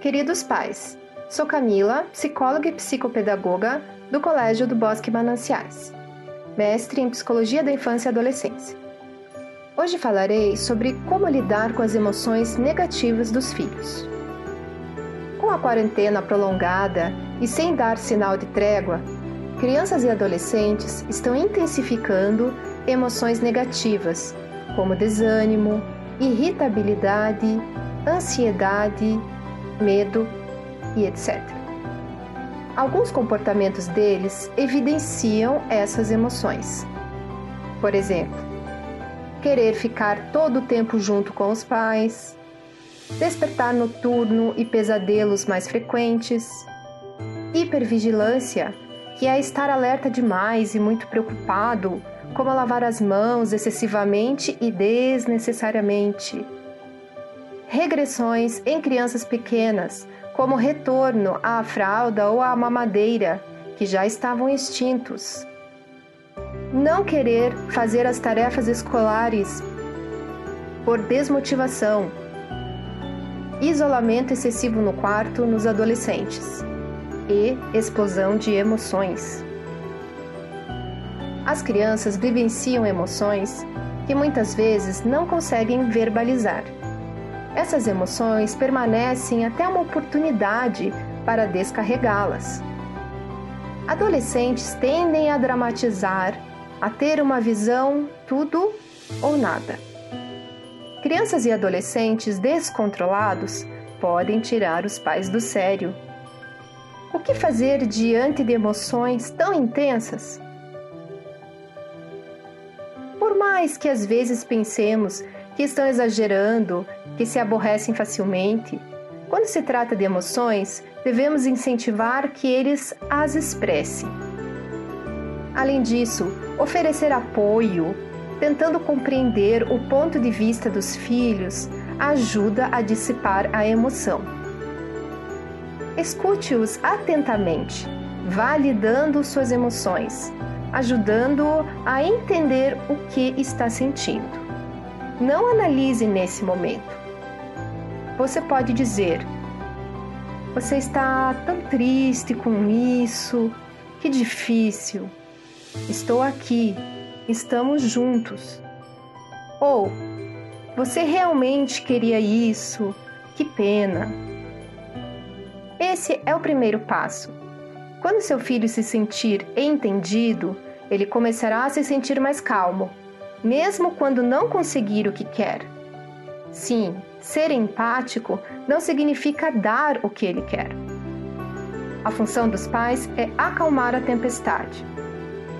Queridos pais, sou Camila, psicóloga e psicopedagoga do Colégio do Bosque Mananciais, mestre em Psicologia da Infância e Adolescência. Hoje falarei sobre como lidar com as emoções negativas dos filhos. Com a quarentena prolongada e sem dar sinal de trégua, crianças e adolescentes estão intensificando emoções negativas, como desânimo, irritabilidade, ansiedade, medo e etc. Alguns comportamentos deles evidenciam essas emoções. Por exemplo, querer ficar todo o tempo junto com os pais, despertar noturno e pesadelos mais frequentes, hipervigilância, que é estar alerta demais e muito preocupado, como lavar as mãos excessivamente e desnecessariamente. Regressões em crianças pequenas, como retorno à fralda ou à mamadeira, que já estavam extintos. Não querer fazer as tarefas escolares por desmotivação. Isolamento excessivo no quarto nos adolescentes e explosão de emoções. As crianças vivenciam emoções que muitas vezes não conseguem verbalizar. Essas emoções permanecem até uma oportunidade para descarregá-las. Adolescentes tendem a dramatizar, a ter uma visão tudo ou nada. Crianças e adolescentes descontrolados podem tirar os pais do sério. O que fazer diante de emoções tão intensas? Por mais que às vezes pensemos que estão exagerando, que se aborrecem facilmente. Quando se trata de emoções, devemos incentivar que eles as expressem. Além disso, oferecer apoio, tentando compreender o ponto de vista dos filhos, ajuda a dissipar a emoção. Escute-os atentamente, validando suas emoções, ajudando-o a entender o que está sentindo. Não analise nesse momento. Você pode dizer: Você está tão triste com isso, que difícil. Estou aqui, estamos juntos. Ou Você realmente queria isso, que pena. Esse é o primeiro passo. Quando seu filho se sentir entendido, ele começará a se sentir mais calmo mesmo quando não conseguir o que quer. Sim, ser empático não significa dar o que ele quer. A função dos pais é acalmar a tempestade.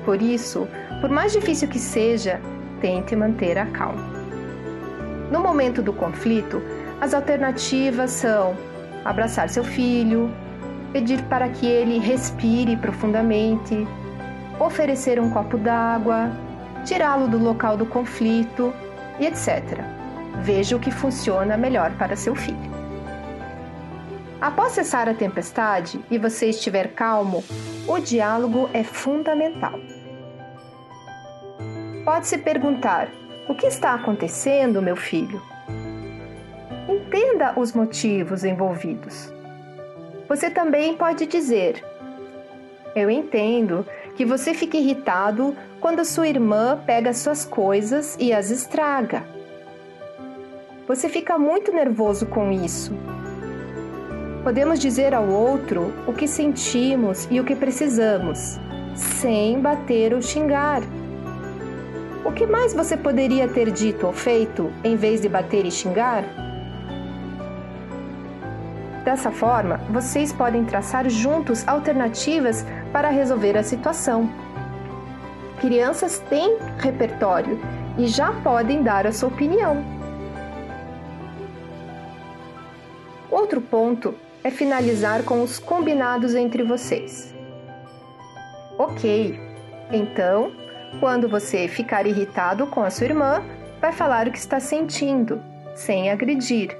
Por isso, por mais difícil que seja, tente manter a calma. No momento do conflito, as alternativas são abraçar seu filho, pedir para que ele respire profundamente, oferecer um copo d'água, tirá-lo do local do conflito e etc. Veja o que funciona melhor para seu filho. Após cessar a tempestade e você estiver calmo, o diálogo é fundamental. Pode-se perguntar: o que está acontecendo, meu filho? Entenda os motivos envolvidos. Você também pode dizer: Eu entendo que você fique irritado quando sua irmã pega suas coisas e as estraga. Você fica muito nervoso com isso. Podemos dizer ao outro o que sentimos e o que precisamos, sem bater ou xingar. O que mais você poderia ter dito ou feito em vez de bater e xingar? Dessa forma, vocês podem traçar juntos alternativas para resolver a situação. Crianças têm repertório e já podem dar a sua opinião. Outro ponto é finalizar com os combinados entre vocês. Ok, então, quando você ficar irritado com a sua irmã, vai falar o que está sentindo, sem agredir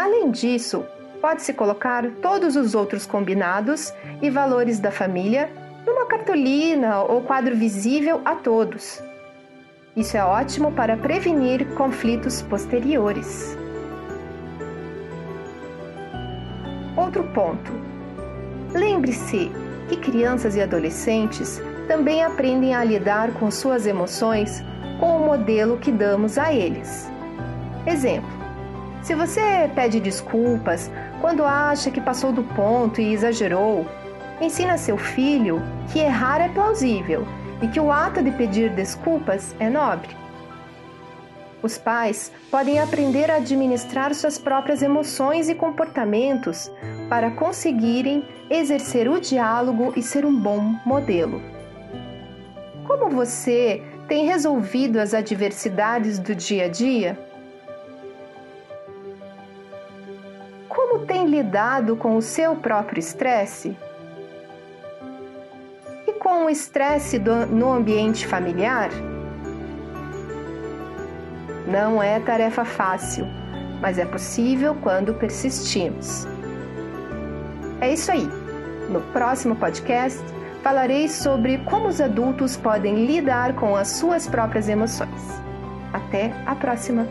Além disso, pode-se colocar todos os outros combinados e valores da família cartolina ou quadro visível a todos. Isso é ótimo para prevenir conflitos posteriores. outro ponto. Lembre-se que crianças e adolescentes também aprendem a lidar com suas emoções com o modelo que damos a eles. Exemplo: se você pede desculpas quando acha que passou do ponto e exagerou, ensina seu filho que errar é plausível e que o ato de pedir desculpas é nobre. Os pais podem aprender a administrar suas próprias emoções e comportamentos para conseguirem exercer o diálogo e ser um bom modelo. Como você tem resolvido as adversidades do dia a dia? Como tem lidado com o seu próprio estresse? O estresse no ambiente familiar? Não é tarefa fácil, mas é possível quando persistimos. É isso aí. No próximo podcast, falarei sobre como os adultos podem lidar com as suas próprias emoções. Até a próxima!